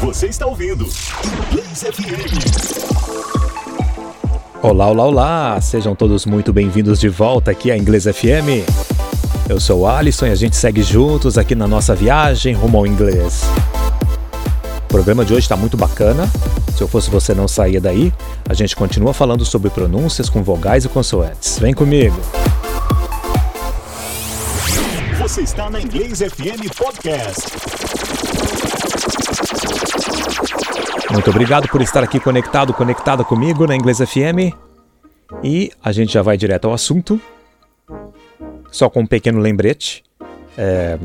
Você está ouvindo Inglês FM. Olá, olá, olá! Sejam todos muito bem-vindos de volta aqui à Inglês FM. Eu sou o Alisson e a gente segue juntos aqui na nossa viagem rumo ao inglês. O programa de hoje está muito bacana. Se eu fosse você, não saía daí. A gente continua falando sobre pronúncias com vogais e consoantes. Vem comigo! Você está na Inglês FM Podcast. Muito obrigado por estar aqui conectado, conectada comigo na Inglês FM. E a gente já vai direto ao assunto. Só com um pequeno lembrete. É,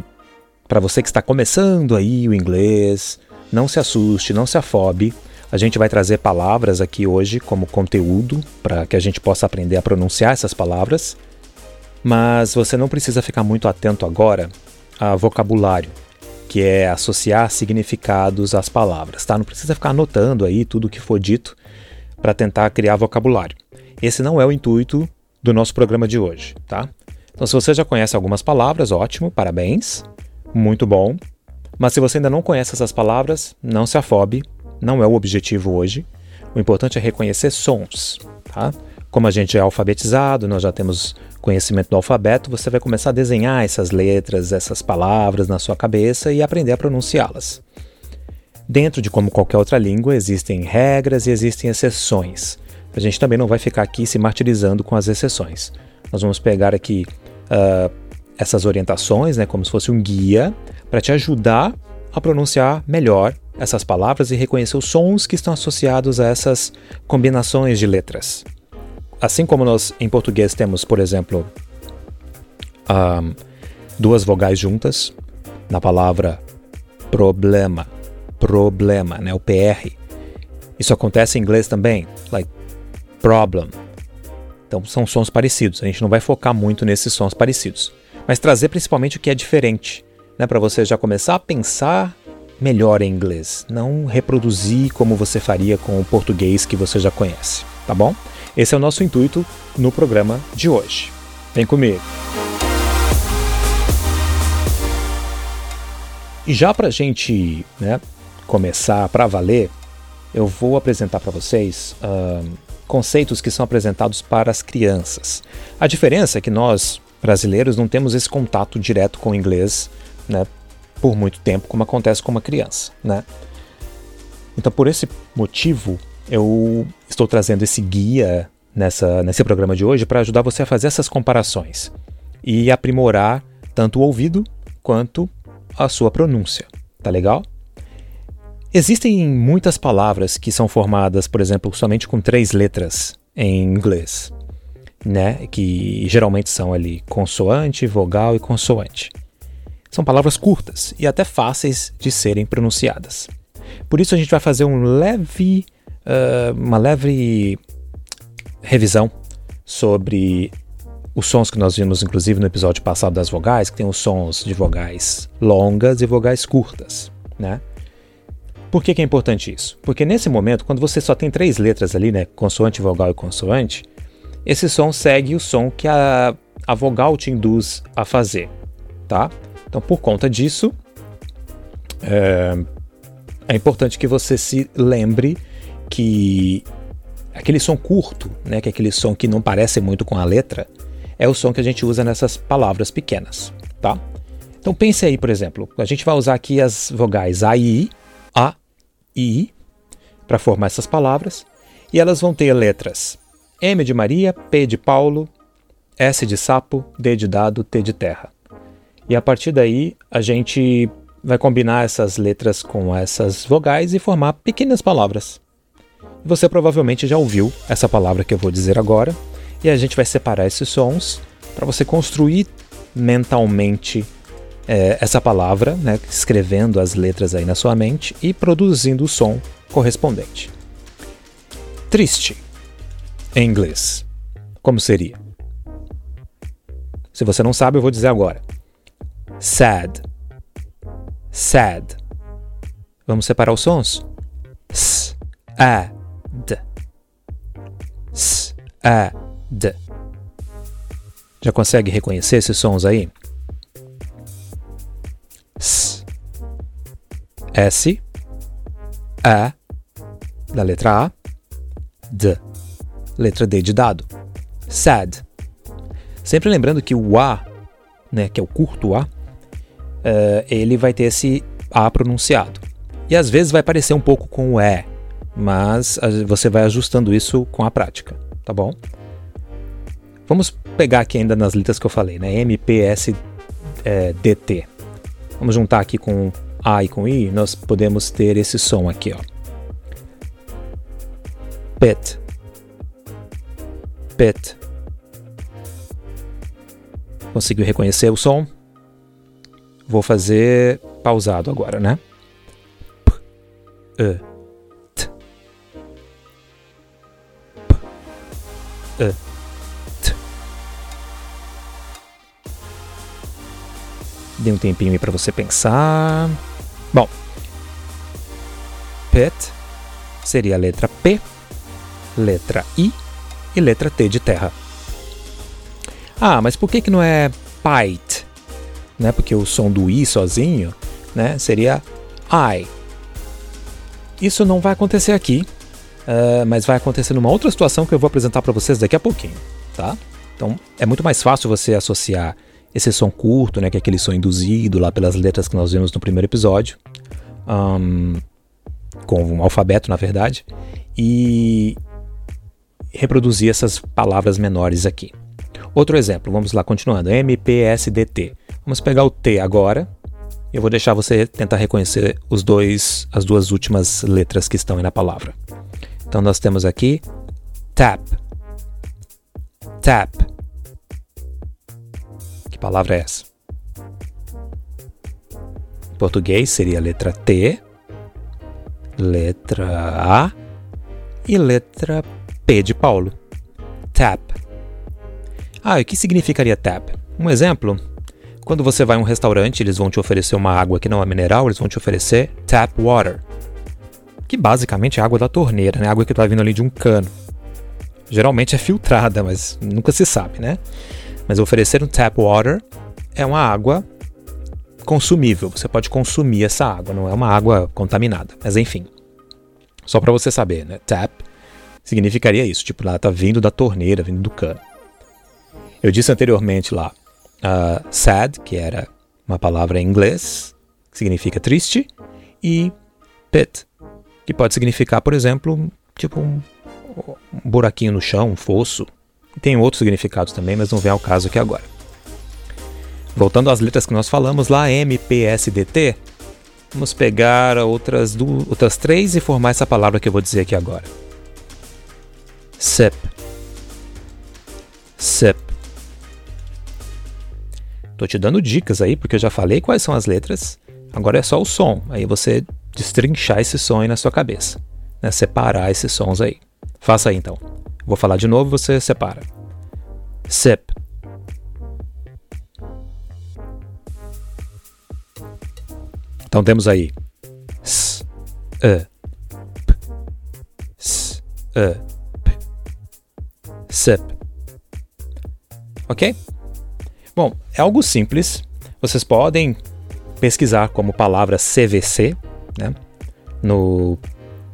Para você que está começando aí o inglês, não se assuste, não se afobe. A gente vai trazer palavras aqui hoje como conteúdo para que a gente possa aprender a pronunciar essas palavras. Mas você não precisa ficar muito atento agora a vocabulário que é associar significados às palavras, tá? Não precisa ficar anotando aí tudo o que for dito para tentar criar vocabulário. Esse não é o intuito do nosso programa de hoje, tá? Então, se você já conhece algumas palavras, ótimo, parabéns, muito bom. Mas se você ainda não conhece essas palavras, não se afobe, não é o objetivo hoje. O importante é reconhecer sons, tá? Como a gente é alfabetizado, nós já temos conhecimento do alfabeto, você vai começar a desenhar essas letras, essas palavras na sua cabeça e aprender a pronunciá-las. Dentro de como qualquer outra língua, existem regras e existem exceções. A gente também não vai ficar aqui se martirizando com as exceções. Nós vamos pegar aqui uh, essas orientações, né, como se fosse um guia, para te ajudar a pronunciar melhor essas palavras e reconhecer os sons que estão associados a essas combinações de letras assim como nós em português temos, por exemplo, um, duas vogais juntas na palavra problema, problema, né, o PR. Isso acontece em inglês também, like problem. Então são sons parecidos. A gente não vai focar muito nesses sons parecidos, mas trazer principalmente o que é diferente, né, para você já começar a pensar melhor em inglês, não reproduzir como você faria com o português que você já conhece, tá bom? Esse é o nosso intuito no programa de hoje. Vem comigo! E já para a gente né, começar para valer, eu vou apresentar para vocês uh, conceitos que são apresentados para as crianças. A diferença é que nós, brasileiros, não temos esse contato direto com o inglês né, por muito tempo, como acontece com uma criança. Né? Então, por esse motivo, eu estou trazendo esse guia nessa, nesse programa de hoje para ajudar você a fazer essas comparações e aprimorar tanto o ouvido quanto a sua pronúncia. Tá legal? Existem muitas palavras que são formadas, por exemplo, somente com três letras em inglês, né? Que geralmente são ali consoante, vogal e consoante. São palavras curtas e até fáceis de serem pronunciadas. Por isso a gente vai fazer um leve uh, uma leve revisão sobre os sons que nós vimos, inclusive, no episódio passado das vogais, que tem os sons de vogais longas e vogais curtas, né? Por que, que é importante isso? Porque nesse momento, quando você só tem três letras ali, né, consoante, vogal e consoante, esse som segue o som que a, a vogal te induz a fazer, tá? Então, por conta disso, é, é importante que você se lembre que aquele som curto, né, que é aquele som que não parece muito com a letra, é o som que a gente usa nessas palavras pequenas, tá? Então pense aí, por exemplo, a gente vai usar aqui as vogais A I, A I, para formar essas palavras, e elas vão ter letras M de Maria, P de Paulo, S de sapo, D de dado, T de terra. E a partir daí a gente vai combinar essas letras com essas vogais e formar pequenas palavras. Você provavelmente já ouviu essa palavra que eu vou dizer agora, e a gente vai separar esses sons para você construir mentalmente é, essa palavra, né, escrevendo as letras aí na sua mente e produzindo o som correspondente. Triste, em inglês, como seria? Se você não sabe, eu vou dizer agora. Sad. Sad. Vamos separar os sons? S, A, D. S, A, D. Já consegue reconhecer esses sons aí? S, S, A, da letra A, D, letra D de dado. Sad. Sempre lembrando que o A, né, que é o curto A, uh, ele vai ter esse A pronunciado. E às vezes vai parecer um pouco com o E, mas você vai ajustando isso com a prática, tá bom? Vamos pegar aqui ainda nas letras que eu falei, né? M, P, S, é, T. Vamos juntar aqui com A e com I, nós podemos ter esse som aqui, ó. Pet. Pet. Conseguiu reconhecer o som? Vou fazer pausado agora, né? P, T. Dê um tempinho aí para você pensar. Bom, pet seria a letra P, letra I e letra T de terra. Ah, mas por que, que não é pite? Né? Porque o som do I sozinho né, seria I. Isso não vai acontecer aqui, uh, mas vai acontecer numa outra situação que eu vou apresentar para vocês daqui a pouquinho, tá? Então é muito mais fácil você associar esse som curto, né, que é aquele som induzido lá pelas letras que nós vimos no primeiro episódio, um, com um alfabeto na verdade, e reproduzir essas palavras menores aqui. Outro exemplo, vamos lá, continuando. MPSDT. Vamos pegar o T agora. Eu vou deixar você tentar reconhecer os dois, as duas últimas letras que estão aí na palavra. Então nós temos aqui tap. Tap. Que palavra é essa? Em português seria letra T, letra A e letra P de Paulo. Tap. Ah, e o que significaria tap? Um exemplo: quando você vai a um restaurante, eles vão te oferecer uma água que não é mineral, eles vão te oferecer tap water, que basicamente é água da torneira, né? Água que está vindo ali de um cano. Geralmente é filtrada, mas nunca se sabe, né? Mas oferecer um tap water é uma água consumível. Você pode consumir essa água, não é uma água contaminada. Mas enfim, só para você saber, né? Tap significaria isso, tipo, ela tá vindo da torneira, vindo do cano. Eu disse anteriormente lá uh, sad, que era uma palavra em inglês, que significa triste, e pit, que pode significar, por exemplo, tipo um, um buraquinho no chão, um fosso. Tem outros significados também, mas não vem ao caso aqui agora. Voltando às letras que nós falamos lá, M, P, S, D, T, vamos pegar outras, duas, outras três e formar essa palavra que eu vou dizer aqui agora. Sip. Sip. Tô te dando dicas aí, porque eu já falei quais são as letras. Agora é só o som. Aí você destrinchar esse som aí na sua cabeça. Né? Separar esses sons aí. Faça aí então. Vou falar de novo, você separa. Sip. Então temos aí S, E, P, S, E, P, Sip. Ok? Bom, é algo simples. Vocês podem pesquisar como palavra CVC, né? No,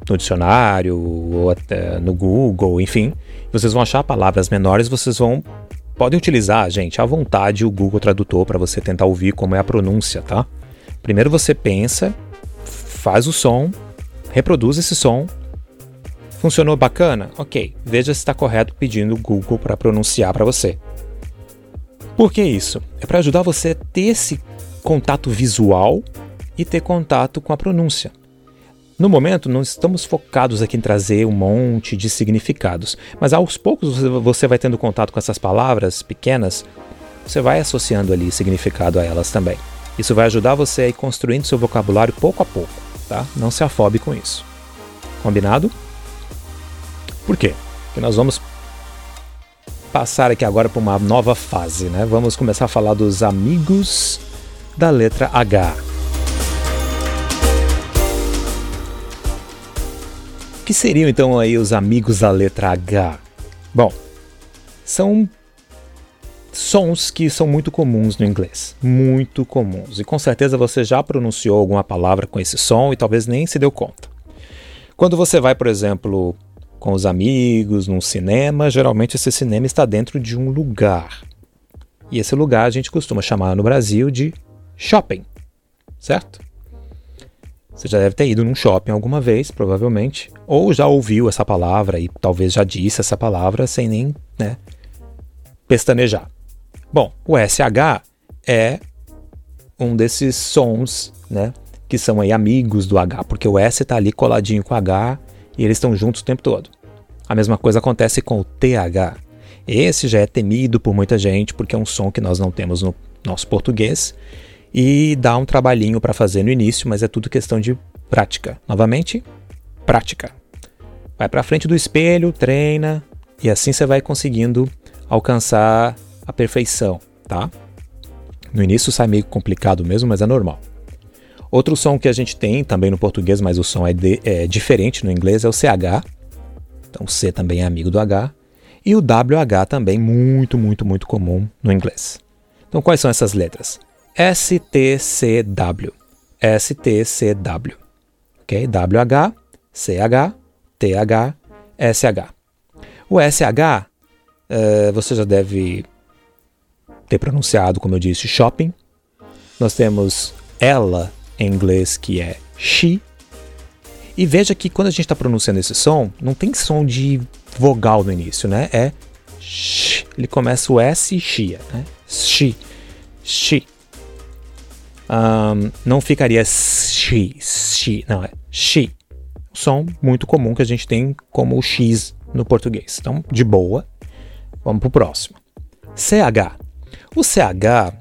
no dicionário ou até no Google, enfim. Vocês vão achar palavras menores, vocês vão podem utilizar, gente, à vontade o Google Tradutor para você tentar ouvir como é a pronúncia, tá? Primeiro você pensa, faz o som, reproduz esse som. Funcionou bacana? Ok, veja se está correto pedindo o Google para pronunciar para você. Por que isso? É para ajudar você a ter esse contato visual e ter contato com a pronúncia. No momento, não estamos focados aqui em trazer um monte de significados, mas aos poucos você vai tendo contato com essas palavras pequenas, você vai associando ali significado a elas também. Isso vai ajudar você a ir construindo seu vocabulário pouco a pouco, tá? Não se afobe com isso. Combinado? Por quê? Porque nós vamos passar aqui agora para uma nova fase, né? Vamos começar a falar dos amigos da letra H. que seriam então aí os amigos da letra H? Bom, são sons que são muito comuns no inglês, muito comuns. E com certeza você já pronunciou alguma palavra com esse som e talvez nem se deu conta. Quando você vai, por exemplo, com os amigos, num cinema, geralmente esse cinema está dentro de um lugar. E esse lugar a gente costuma chamar no Brasil de shopping, certo? Você já deve ter ido num shopping alguma vez, provavelmente, ou já ouviu essa palavra e talvez já disse essa palavra sem nem né, pestanejar. Bom, o SH é um desses sons, né, que são aí amigos do H, porque o S está ali coladinho com o H e eles estão juntos o tempo todo. A mesma coisa acontece com o TH. Esse já é temido por muita gente porque é um som que nós não temos no nosso português e dá um trabalhinho para fazer no início, mas é tudo questão de prática. Novamente, prática. Vai para frente do espelho, treina e assim você vai conseguindo alcançar a perfeição, tá? No início sai meio complicado mesmo, mas é normal. Outro som que a gente tem também no português, mas o som é, de, é diferente no inglês, é o CH. Então o C também é amigo do H. E o WH também muito, muito, muito comum no inglês. Então quais são essas letras? STCW. STCW. Ok? WH, CH, TH, SH. O SH, uh, você já deve ter pronunciado, como eu disse, shopping. Nós temos ela em inglês, que é she. E veja que quando a gente está pronunciando esse som, não tem som de vogal no início, né? É sh. Ele começa o S e chia, né? She. She. Um, não ficaria she, she, não, é she. Som muito comum que a gente tem como o X no português. Então, de boa. Vamos para o próximo. CH. O CH,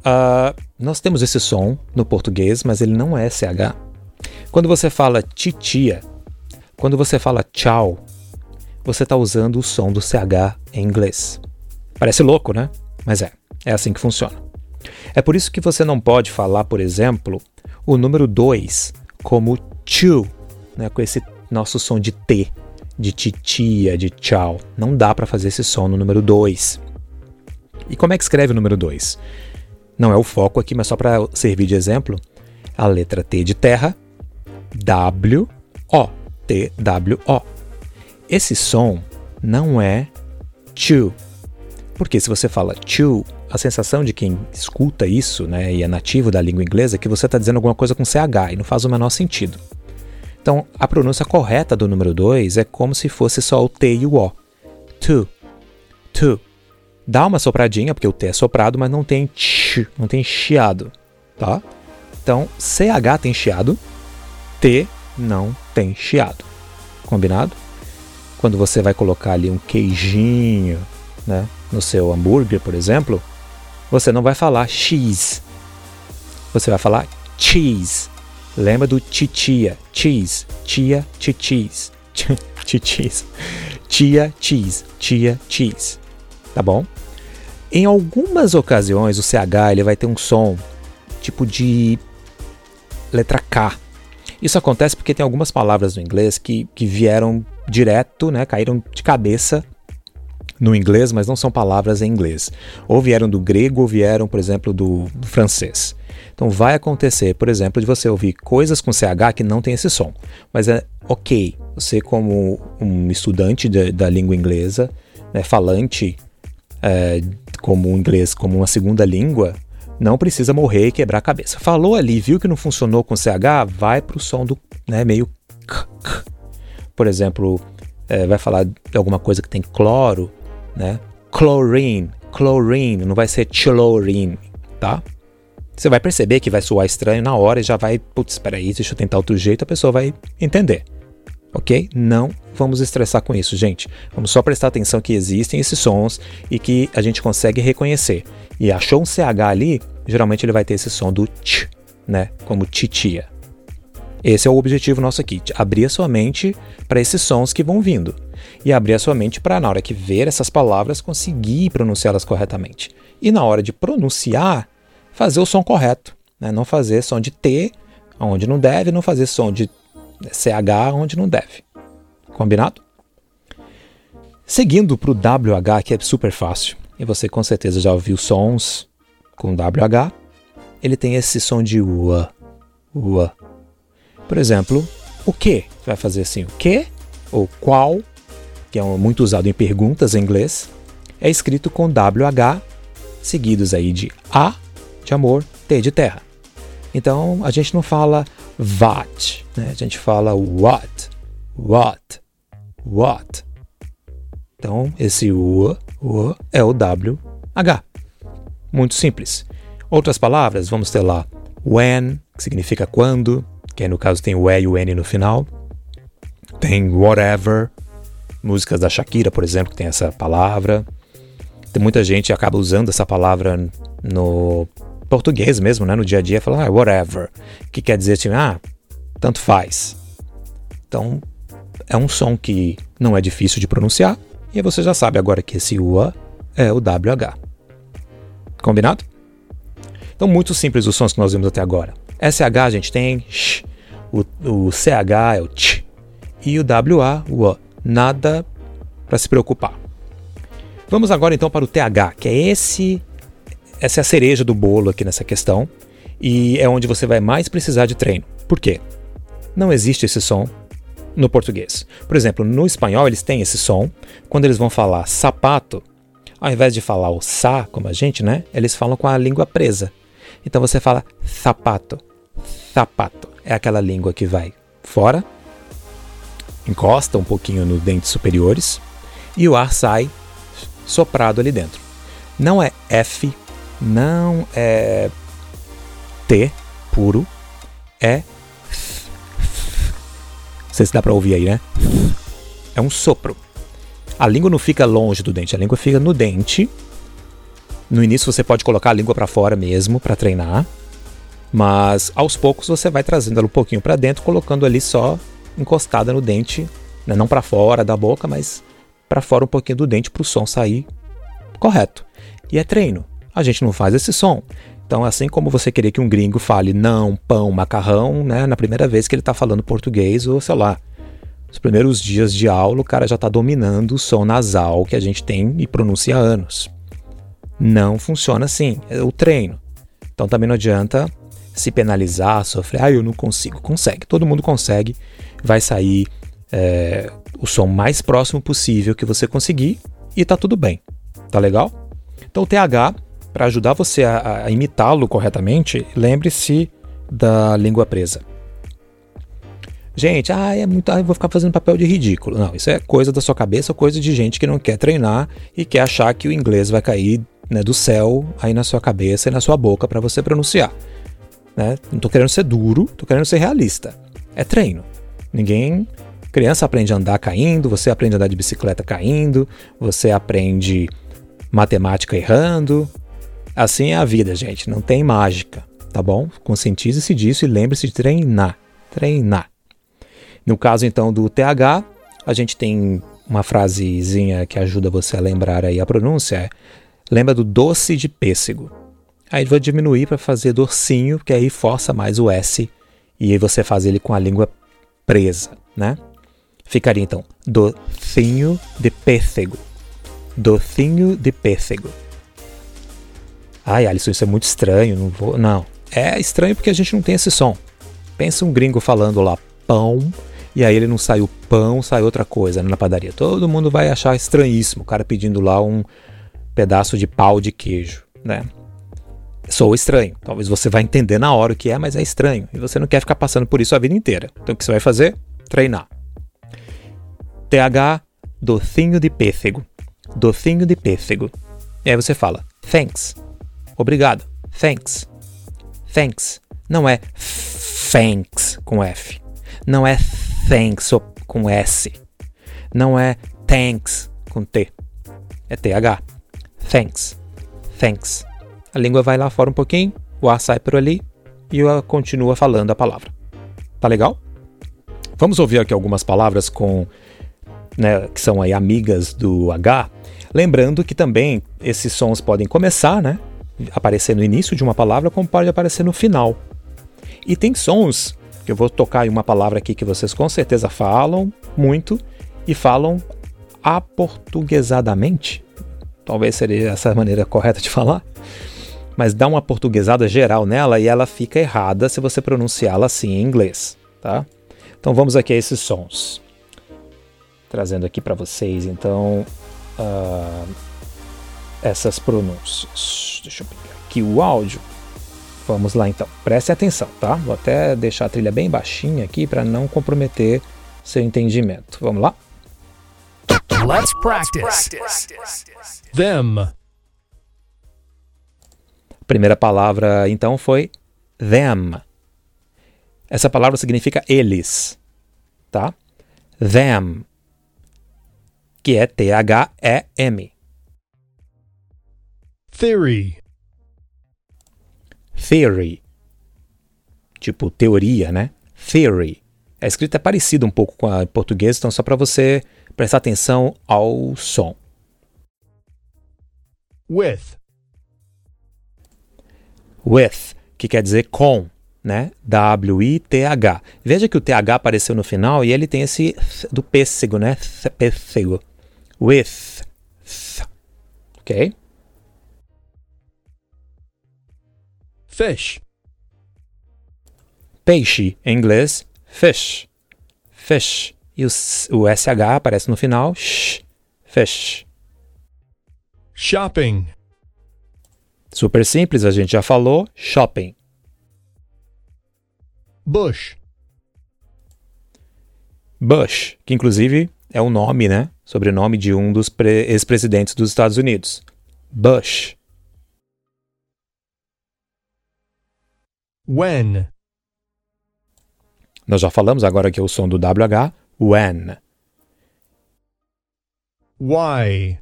uh, nós temos esse som no português, mas ele não é CH. Quando você fala titia, quando você fala tchau, você está usando o som do CH em inglês. Parece louco, né? Mas é, é assim que funciona. É por isso que você não pode falar, por exemplo, o número 2 como chu, né, com esse nosso som de T, de titia, de tchau. Não dá para fazer esse som no número 2. E como é que escreve o número 2? Não é o foco aqui, mas só para servir de exemplo. A letra T de terra, W, O, T, W, O. Esse som não é chu. Porque se você fala chu, a sensação de quem escuta isso, né, e é nativo da língua inglesa, é que você está dizendo alguma coisa com CH e não faz o menor sentido. Então, a pronúncia correta do número 2 é como se fosse só o T e o O. Tu, tu. Dá uma sopradinha, porque o T é soprado, mas não tem ch, não tem chiado, tá? Então, CH tem chiado, T não tem chiado. Combinado? Quando você vai colocar ali um queijinho, né, no seu hambúrguer, por exemplo, você não vai falar X. Você vai falar cheese. Lembra do titia, cheese, tia, titis, titis, tia, cheese, tia, cheese. Tá bom? Em algumas ocasiões o CH ele vai ter um som tipo de letra K. Isso acontece porque tem algumas palavras no inglês que, que vieram direto, né, caíram de cabeça no inglês, mas não são palavras em inglês. Ou vieram do grego ou vieram, por exemplo, do, francês. Então vai acontecer, por exemplo, de você ouvir coisas com CH que não tem esse som. Mas é ok, você como um estudante de, da língua inglesa, né, falante é, como inglês como uma segunda língua, não precisa morrer e quebrar a cabeça. Falou ali, viu que não funcionou com CH, vai para o som do né, meio k, k. Por exemplo, é, vai falar de alguma coisa que tem cloro, né? Chlorine, chlorine, não vai ser chlorine, tá? Você vai perceber que vai soar estranho na hora e já vai, putz, espera aí, deixa eu tentar outro jeito, a pessoa vai entender. Ok? Não vamos estressar com isso, gente. Vamos só prestar atenção que existem esses sons e que a gente consegue reconhecer. E achou um CH ali, geralmente ele vai ter esse som do ch, né? Como titia. Esse é o objetivo nosso aqui, abrir a sua mente para esses sons que vão vindo e abrir a sua mente para, na hora que ver essas palavras, conseguir pronunciá-las corretamente. E na hora de pronunciar, fazer o som correto. Né? Não fazer som de T onde não deve, não fazer som de CH onde não deve. Combinado? Seguindo para o WH, que é super fácil, e você com certeza já ouviu sons com WH, ele tem esse som de UA. UA. Por exemplo, O que? Você vai fazer assim, o que? Ou qual, que é muito usado em perguntas em inglês, é escrito com WH, seguidos aí de A de amor, T de terra. Então a gente não fala what, né? a gente fala what, what, what. Então esse U, U é o WH. Muito simples. Outras palavras, vamos ter lá when, que significa quando, que no caso tem o E e o N no final. Tem whatever, músicas da Shakira, por exemplo, que tem essa palavra. Tem muita gente acaba usando essa palavra no português mesmo, né? No dia a dia, fala ah, whatever, que quer dizer tipo, ah, tanto faz. Então, é um som que não é difícil de pronunciar e você já sabe agora que esse UA é o WH. Combinado? Então, muito simples os sons que nós vimos até agora. SH a gente tem sh, o, o CH é o ch e o WA, o A. Nada para se preocupar. Vamos agora então para o TH, que é esse essa é a cereja do bolo aqui nessa questão e é onde você vai mais precisar de treino. Por quê? Não existe esse som no português. Por exemplo, no espanhol eles têm esse som. Quando eles vão falar sapato, ao invés de falar o sa, como a gente, né? Eles falam com a língua presa. Então você fala sapato, sapato. É aquela língua que vai fora, encosta um pouquinho nos dentes superiores e o ar sai soprado ali dentro. Não é F, não é T puro, é não sei se dá para ouvir aí, né? É um sopro. A língua não fica longe do dente, a língua fica no dente no início você pode colocar a língua para fora mesmo para treinar, mas aos poucos você vai trazendo ela um pouquinho para dentro, colocando ali só encostada no dente, né? não para fora da boca, mas para fora um pouquinho do dente para o som sair correto. E é treino. A gente não faz esse som. Então, assim como você querer que um gringo fale não, pão, macarrão, né, na primeira vez que ele está falando português, ou sei lá, nos primeiros dias de aula, o cara já está dominando o som nasal que a gente tem e pronuncia há anos. Não funciona assim, é o treino. Então também não adianta se penalizar, sofrer, ah, eu não consigo. Consegue, todo mundo consegue. Vai sair é, o som mais próximo possível que você conseguir e tá tudo bem. Tá legal? Então o TH, para ajudar você a, a imitá-lo corretamente, lembre-se da língua presa. Gente, ah, é muito, ah, vou ficar fazendo papel de ridículo. Não, isso é coisa da sua cabeça, coisa de gente que não quer treinar e quer achar que o inglês vai cair né, do céu aí na sua cabeça e na sua boca para você pronunciar. Né? Não estou querendo ser duro, estou querendo ser realista. É treino. Ninguém. Criança aprende a andar caindo, você aprende a andar de bicicleta caindo, você aprende matemática errando. Assim é a vida, gente. Não tem mágica, tá bom? Conscientize-se disso e lembre-se de treinar. Treinar. No caso então do TH, a gente tem uma frasezinha que ajuda você a lembrar aí a pronúncia. É lembra do doce de pêssego. Aí vou diminuir para fazer docinho, que aí força mais o S e aí você faz ele com a língua presa, né? Ficaria então docinho de pêssego. Docinho de pêssego. Ai, Alisson, isso é muito estranho, não vou. Não. É estranho porque a gente não tem esse som. Pensa um gringo falando lá pão, e aí ele não sai o pão, sai outra coisa na padaria. Todo mundo vai achar estranhíssimo o cara pedindo lá um, pedaço de pau de queijo, né? Sou estranho. Talvez você vai entender na hora o que é, mas é estranho. E você não quer ficar passando por isso a vida inteira. Então o que você vai fazer? Treinar. TH, docinho de pêssego. Docinho de pêssego. E aí você fala, thanks. Obrigado. Thanks. Thanks. Não é thanks com F. Não é thanks com S. Não é thanks com T. É TH. Thanks. Thanks. A língua vai lá fora um pouquinho, o ar sai por ali e ela continua falando a palavra. Tá legal? Vamos ouvir aqui algumas palavras com né, que são aí amigas do H. Lembrando que também esses sons podem começar, né? Aparecer no início de uma palavra, como pode aparecer no final. E tem sons, que eu vou tocar em uma palavra aqui que vocês com certeza falam muito e falam aportuguesadamente. Talvez seria essa a maneira correta de falar. Mas dá uma portuguesada geral nela e ela fica errada se você pronunciá-la assim em inglês, tá? Então vamos aqui a esses sons. Trazendo aqui para vocês, então, uh, essas pronúncias. Deixa eu pegar aqui o áudio. Vamos lá então. Preste atenção, tá? Vou até deixar a trilha bem baixinha aqui para não comprometer seu entendimento. Vamos lá? Let's practice. Them. A primeira palavra então foi them. Essa palavra significa eles, tá? Them, que é T-H-E-M. Theory. Theory. Tipo teoria, né? Theory. A escrita é parecida um pouco com a português, então só para você prestar atenção ao som. With. With, que quer dizer com, né? W-I-T-H. Veja que o TH apareceu no final e ele tem esse do pêssego, né? Pêssego. With. Ok? Fish. Peixe, em inglês, fish. Fish. E o, o SH aparece no final, sh, fish. Shopping. Super simples, a gente já falou, shopping. Bush. Bush, que inclusive é o nome, né? Sobrenome de um dos ex-presidentes dos Estados Unidos. Bush. When. Nós já falamos agora que é o som do WH, when. Why.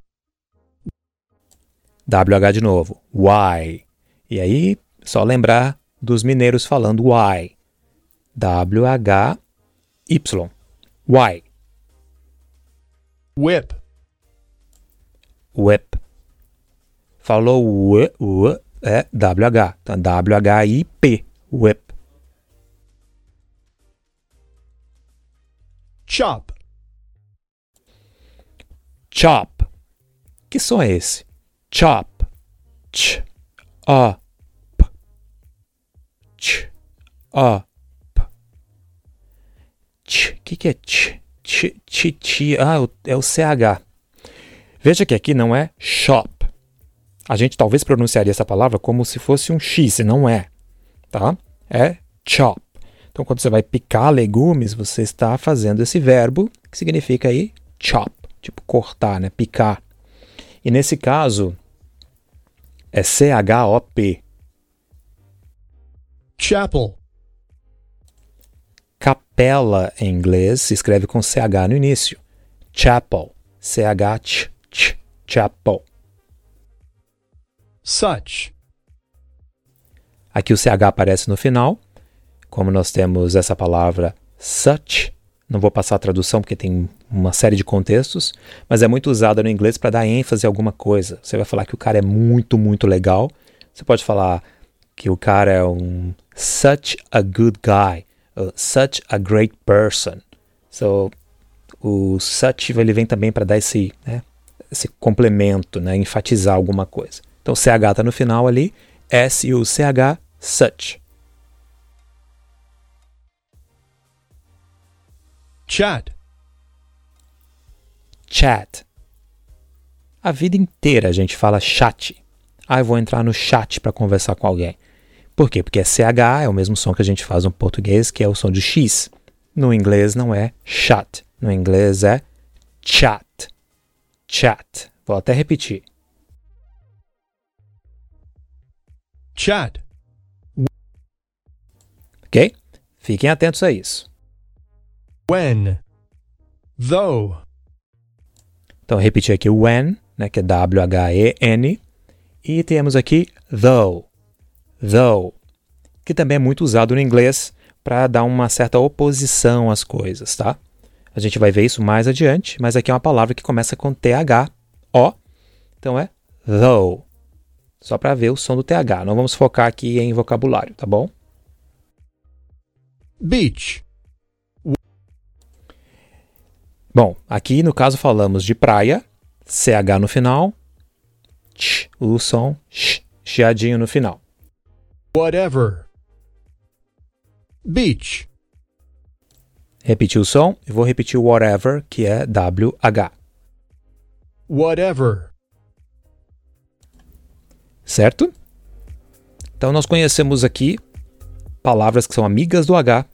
WH de novo, why. E aí, só lembrar dos mineiros falando why. W-H-Y. Why. Whip. Whip. Falou w, w é WH. Então, W-H-I-P. Whip. Chop. Chop. Que som é esse? Chop. Ch. A. P. Ch. A. P. Ch. O que, que é ch? Ch. Ch. ch. Ah, é o CH. Veja que aqui não é shop. A gente talvez pronunciaria essa palavra como se fosse um X, e não é. Tá? É chop. Então, quando você vai picar legumes, você está fazendo esse verbo que significa aí chop, tipo cortar, né? Picar. E nesse caso é C-H-O-P. Chapel. Capela em inglês se escreve com CH no início. Chapel. C-H-Ch. Chapel. Such. Aqui o CH aparece no final. Como nós temos essa palavra such, não vou passar a tradução porque tem uma série de contextos, mas é muito usada no inglês para dar ênfase a alguma coisa. Você vai falar que o cara é muito, muito legal. Você pode falar que o cara é um such a good guy, such a great person. So, o such ele vem também para dar esse, né, esse complemento, né, enfatizar alguma coisa. Então, CH está no final ali, S e o CH, such. Chat. Chat. A vida inteira a gente fala chat. Ah, eu vou entrar no chat para conversar com alguém. Por quê? Porque é CH, é o mesmo som que a gente faz no português, que é o som de X. No inglês não é chat. No inglês é chat. Chat. Vou até repetir. Chat. Ok? Fiquem atentos a isso. When. Though. Então, repetir aqui o when, né, que é W-H-E-N. E temos aqui though. Though. Que também é muito usado no inglês para dar uma certa oposição às coisas, tá? A gente vai ver isso mais adiante, mas aqui é uma palavra que começa com T-H-O. Então é though. Só para ver o som do TH. Não vamos focar aqui em vocabulário, tá bom? Beach. Bom, aqui no caso falamos de praia, CH no final, ch, o som ch, chiadinho no final. Whatever. Beach. repetir o som e vou repetir o whatever, que é WH. whatever, certo? Então nós conhecemos aqui palavras que são amigas do H,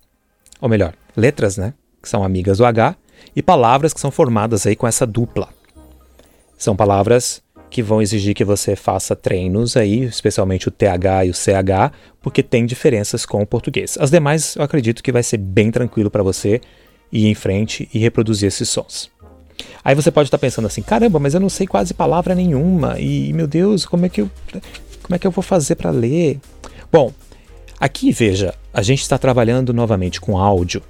ou melhor, letras, né, que são amigas do H, e palavras que são formadas aí com essa dupla. São palavras que vão exigir que você faça treinos aí, especialmente o TH e o CH, porque tem diferenças com o português. As demais eu acredito que vai ser bem tranquilo para você ir em frente e reproduzir esses sons. Aí você pode estar pensando assim, caramba, mas eu não sei quase palavra nenhuma e meu Deus, como é que eu, como é que eu vou fazer para ler? Bom, aqui veja, a gente está trabalhando novamente com áudio,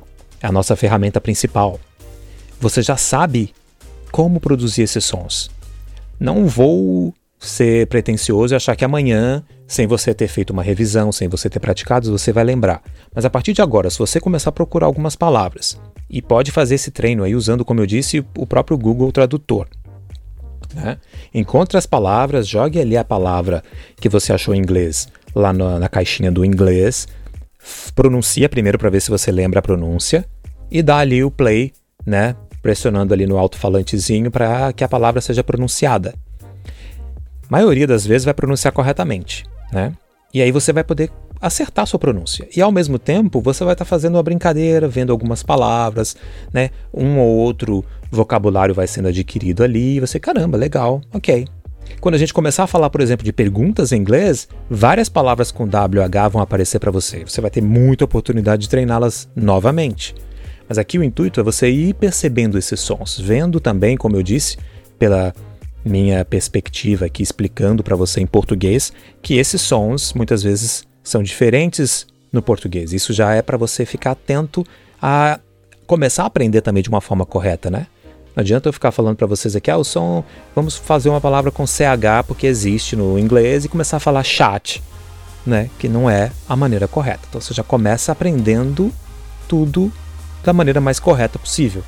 é a nossa ferramenta principal. Você já sabe como produzir esses sons. Não vou ser pretencioso e achar que amanhã, sem você ter feito uma revisão, sem você ter praticado, você vai lembrar. Mas a partir de agora, se você começar a procurar algumas palavras, e pode fazer esse treino aí usando, como eu disse, o próprio Google Tradutor. Né? Encontre as palavras, jogue ali a palavra que você achou em inglês lá na, na caixinha do inglês, pronuncia primeiro para ver se você lembra a pronúncia e dá ali o play, né? Pressionando ali no alto-falantezinho para que a palavra seja pronunciada. A maioria das vezes vai pronunciar corretamente, né? E aí você vai poder acertar sua pronúncia. E ao mesmo tempo, você vai estar tá fazendo uma brincadeira, vendo algumas palavras, né? Um ou outro vocabulário vai sendo adquirido ali, e você, caramba, legal, ok. Quando a gente começar a falar, por exemplo, de perguntas em inglês, várias palavras com WH vão aparecer para você. Você vai ter muita oportunidade de treiná-las novamente. Mas aqui o intuito é você ir percebendo esses sons, vendo também, como eu disse, pela minha perspectiva aqui explicando para você em português que esses sons muitas vezes são diferentes no português. Isso já é para você ficar atento a começar a aprender também de uma forma correta, né? Não adianta eu ficar falando para vocês aqui, ah, o som, vamos fazer uma palavra com CH porque existe no inglês e começar a falar chat, né? Que não é a maneira correta. Então você já começa aprendendo tudo da maneira mais correta possível.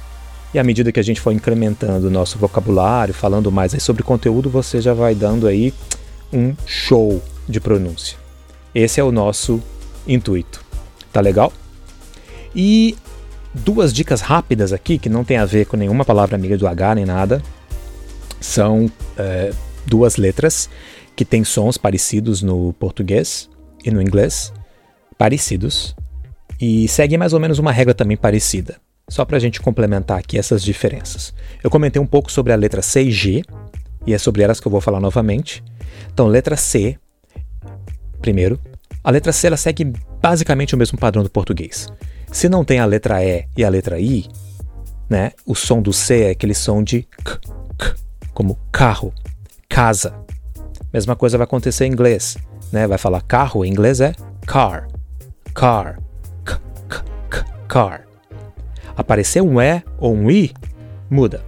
E à medida que a gente for incrementando o nosso vocabulário, falando mais sobre conteúdo, você já vai dando aí um show de pronúncia. Esse é o nosso intuito. Tá legal? E duas dicas rápidas aqui, que não tem a ver com nenhuma palavra amiga do H nem nada, são é, duas letras que têm sons parecidos no português e no inglês, parecidos, e seguem mais ou menos uma regra também parecida. Só para a gente complementar aqui essas diferenças. Eu comentei um pouco sobre a letra C e G, e é sobre elas que eu vou falar novamente. Então, letra C Primeiro, a letra C ela segue basicamente o mesmo padrão do português. Se não tem a letra E e a letra I, né, o som do C é aquele som de k, k, como carro, casa. Mesma coisa vai acontecer em inglês, né? Vai falar carro, em inglês é car, car, car. Aparecer um E ou um I, muda.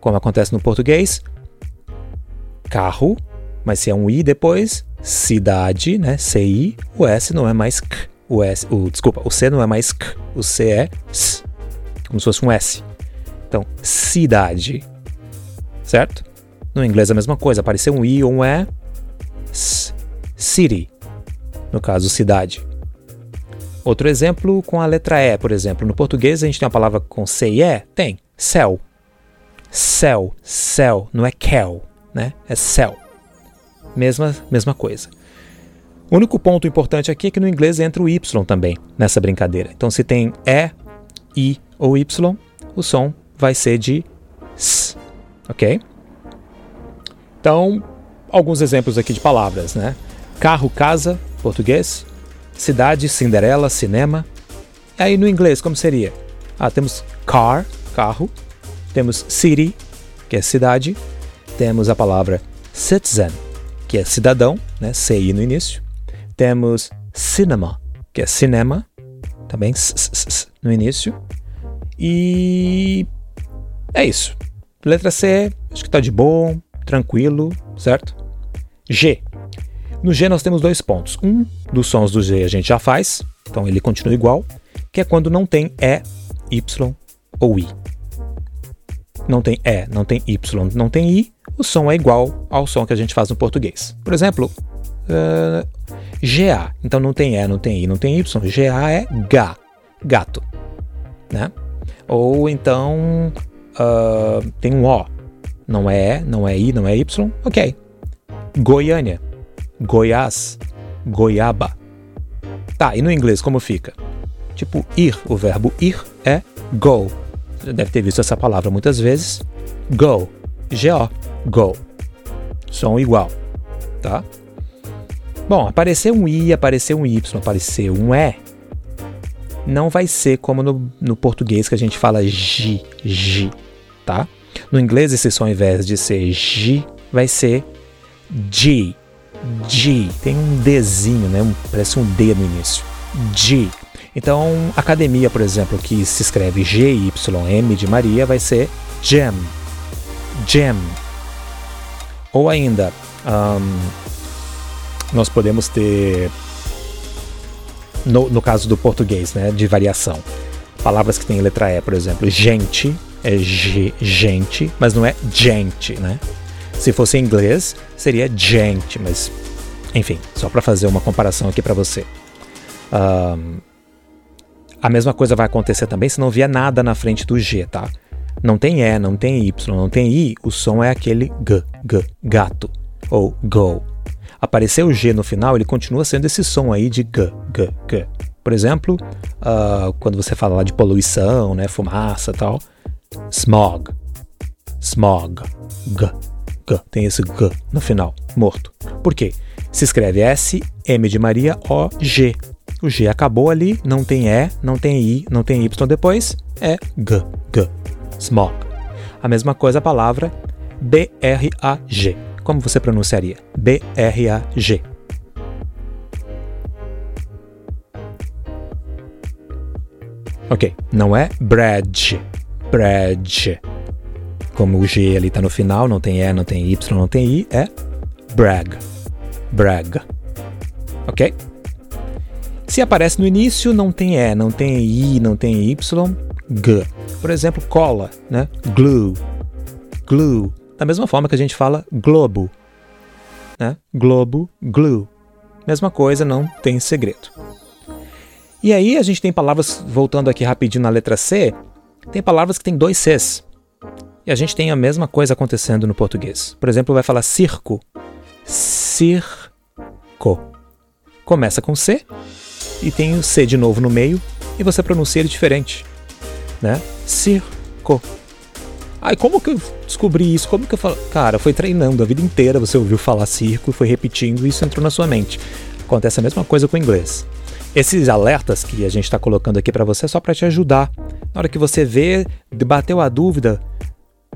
Como acontece no português, carro, mas se é um I depois, cidade, né? CI, o S não é mais K. O S, o, desculpa, o C não é mais K, o C é S, como se fosse um S. Então, cidade, certo? No inglês é a mesma coisa, aparecer um I ou um E, S, city, no caso, cidade. Outro exemplo com a letra E, por exemplo. No português a gente tem uma palavra com C e E? Tem. Céu. Céu, céu, não é kel, né? É céu. Mesma, mesma coisa. O único ponto importante aqui é que no inglês entra o Y também nessa brincadeira. Então, se tem E, I ou Y, o som vai ser de S, ok? Então, alguns exemplos aqui de palavras, né? Carro, casa, português. Cidade, Cinderela, cinema. Aí no inglês, como seria? Ah, temos car, carro. Temos city, que é cidade. Temos a palavra citizen, que é cidadão, né? CI no início. Temos cinema, que é cinema, também no início. E é isso. Letra C, acho que tá de bom, tranquilo, certo? G. No G nós temos dois pontos. Um dos sons do G a gente já faz, então ele continua igual, que é quando não tem E, Y ou I. Não tem E, não tem Y, não tem I, o som é igual ao som que a gente faz no português. Por exemplo, uh, GA. Então não tem E, não tem I, não tem Y. GA é ga, gato. Né? Ou então uh, tem um O. Não é E, não é I, não é Y. Ok. Goiânia, Goiás, Goiaba. Tá, e no inglês como fica? Tipo ir, o verbo ir é go. Você deve ter visto essa palavra muitas vezes. Go, G-O, go. Som igual, tá? Bom, aparecer um I, aparecer um Y, aparecer um E, não vai ser como no, no português que a gente fala G, G, tá? No inglês, esse som, ao invés de ser G, vai ser G. G. Tem um Dzinho, né? Parece um D no início. G. Então, academia, por exemplo, que se escreve G-Y-M de Maria, vai ser Gem. Gem. Ou ainda, um, nós podemos ter, no, no caso do português, né, de variação, palavras que têm letra E, por exemplo, gente é G, gente, mas não é gente, né? Se fosse em inglês, seria gente, mas enfim, só para fazer uma comparação aqui para você. Um, a mesma coisa vai acontecer também se não vier nada na frente do G, tá? Não tem E, não tem Y, não tem I, o som é aquele G, G, gato, ou go. Aparecer o G no final, ele continua sendo esse som aí de G, G, G. Por exemplo, uh, quando você fala lá de poluição, né, fumaça tal, smog, smog, G, G, tem esse G no final, morto. Por quê? Se escreve S, M de Maria, O, G. O G acabou ali, não tem E, não tem I, não tem Y depois, é G, G, smog. A mesma coisa a palavra B-R-A-G. Como você pronunciaria? B-R-A-G. Ok, não é bread, bread. Como o G ali está no final, não tem E, não tem Y, não tem I, é brag, brag. Ok? Se aparece no início, não tem E, não tem I, não tem Y, G. Por exemplo, cola, né? Glue, glue. Da mesma forma que a gente fala globo, né? Globo, glue. Mesma coisa, não tem segredo. E aí a gente tem palavras, voltando aqui rapidinho na letra C, tem palavras que tem dois Cs. E a gente tem a mesma coisa acontecendo no português. Por exemplo, vai falar circo. Circo. Começa com C e tem o C de novo no meio e você pronuncia ele diferente. Né? Circo. Ai, como que eu descobri isso? Como que eu falo? Cara, foi treinando a vida inteira, você ouviu falar circo e foi repetindo e isso entrou na sua mente. Acontece a mesma coisa com o inglês. Esses alertas que a gente está colocando aqui para você é só para te ajudar. Na hora que você vê, bateu a dúvida,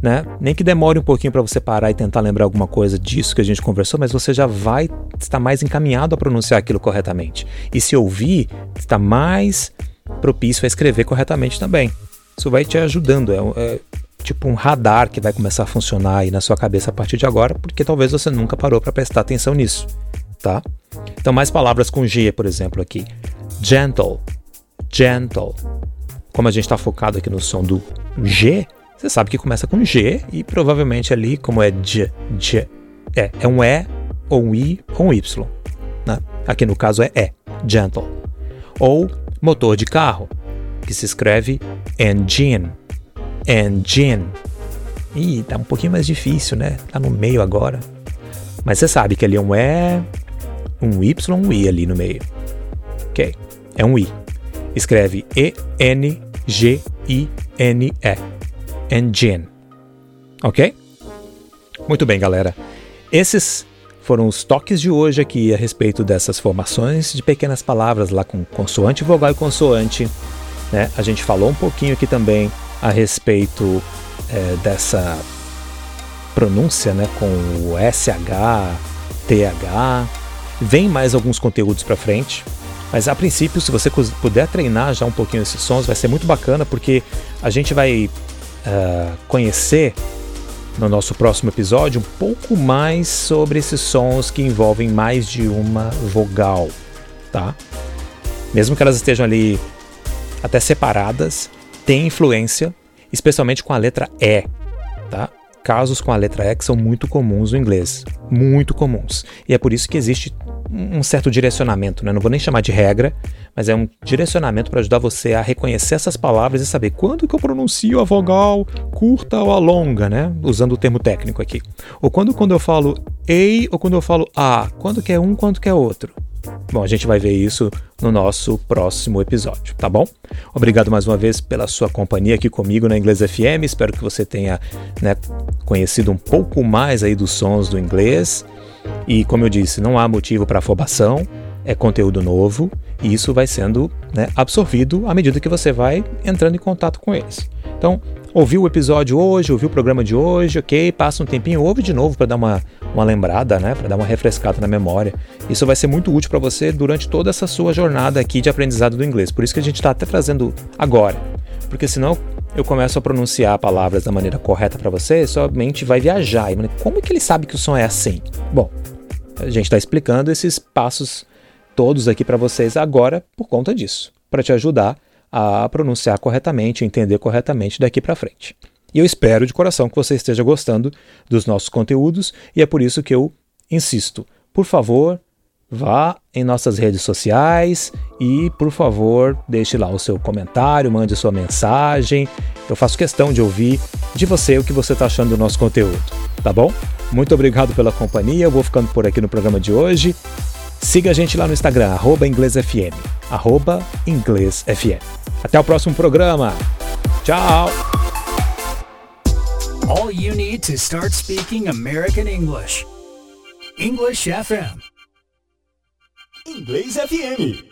né? Nem que demore um pouquinho para você parar e tentar lembrar alguma coisa disso que a gente conversou, mas você já vai estar mais encaminhado a pronunciar aquilo corretamente. E se ouvir, está mais propício a escrever corretamente também. Isso vai te ajudando. É, é tipo um radar que vai começar a funcionar aí na sua cabeça a partir de agora, porque talvez você nunca parou para prestar atenção nisso, tá? Então, mais palavras com G, por exemplo, aqui. Gentle. Gentle. Como a gente está focado aqui no som do G, você sabe que começa com G e provavelmente ali, como é J, J, é, é um E, ou um I, ou um Y. Né? Aqui no caso é E, gentle. Ou motor de carro, que se escreve engine. Engine. Ih, tá um pouquinho mais difícil, né? Tá no meio agora. Mas você sabe que ali é um E, um Y, um I ali no meio. Ok, é um I. Escreve E-N-G-I-N-E. Engine. Ok? Muito bem, galera. Esses foram os toques de hoje aqui a respeito dessas formações de pequenas palavras lá com consoante, vogal e consoante. Né? A gente falou um pouquinho aqui também a respeito é, dessa pronúncia né, com o SH, TH. Vem mais alguns conteúdos para frente. Mas a princípio, se você puder treinar já um pouquinho esses sons, vai ser muito bacana, porque a gente vai uh, conhecer no nosso próximo episódio um pouco mais sobre esses sons que envolvem mais de uma vogal, tá? Mesmo que elas estejam ali até separadas, tem influência, especialmente com a letra E, tá? Casos com a letra E que são muito comuns no inglês, muito comuns. E é por isso que existe um certo direcionamento, né? não vou nem chamar de regra, mas é um direcionamento para ajudar você a reconhecer essas palavras e saber quando que eu pronuncio a vogal curta ou a longa, né? usando o termo técnico aqui. Ou quando, quando eu falo ei ou quando eu falo a, quando que é um, quando que é outro. Bom, a gente vai ver isso no nosso próximo episódio, tá bom? Obrigado mais uma vez pela sua companhia aqui comigo na Inglês FM. Espero que você tenha né, conhecido um pouco mais aí dos sons do inglês. E como eu disse, não há motivo para afobação, é conteúdo novo e isso vai sendo né, absorvido à medida que você vai entrando em contato com eles. Então, ouviu o episódio hoje, ouviu o programa de hoje, ok, passa um tempinho, ouve de novo para dar uma, uma lembrada, né, para dar uma refrescada na memória. Isso vai ser muito útil para você durante toda essa sua jornada aqui de aprendizado do inglês. Por isso que a gente está até trazendo agora, porque senão eu começo a pronunciar palavras da maneira correta para você, sua mente vai viajar. Como é que ele sabe que o som é assim? Bom, a gente está explicando esses passos todos aqui para vocês agora por conta disso, para te ajudar a pronunciar corretamente, entender corretamente daqui para frente. E eu espero de coração que você esteja gostando dos nossos conteúdos e é por isso que eu insisto. Por favor, vá em nossas redes sociais e, por favor, deixe lá o seu comentário, mande sua mensagem. Eu faço questão de ouvir de você o que você está achando do nosso conteúdo, tá bom? Muito obrigado pela companhia. Eu vou ficando por aqui no programa de hoje. Siga a gente lá no Instagram, arroba inglesfm, arroba inglesfm. Até o próximo programa. Tchau! All you need to start speaking American English. English FM. Inglês FM.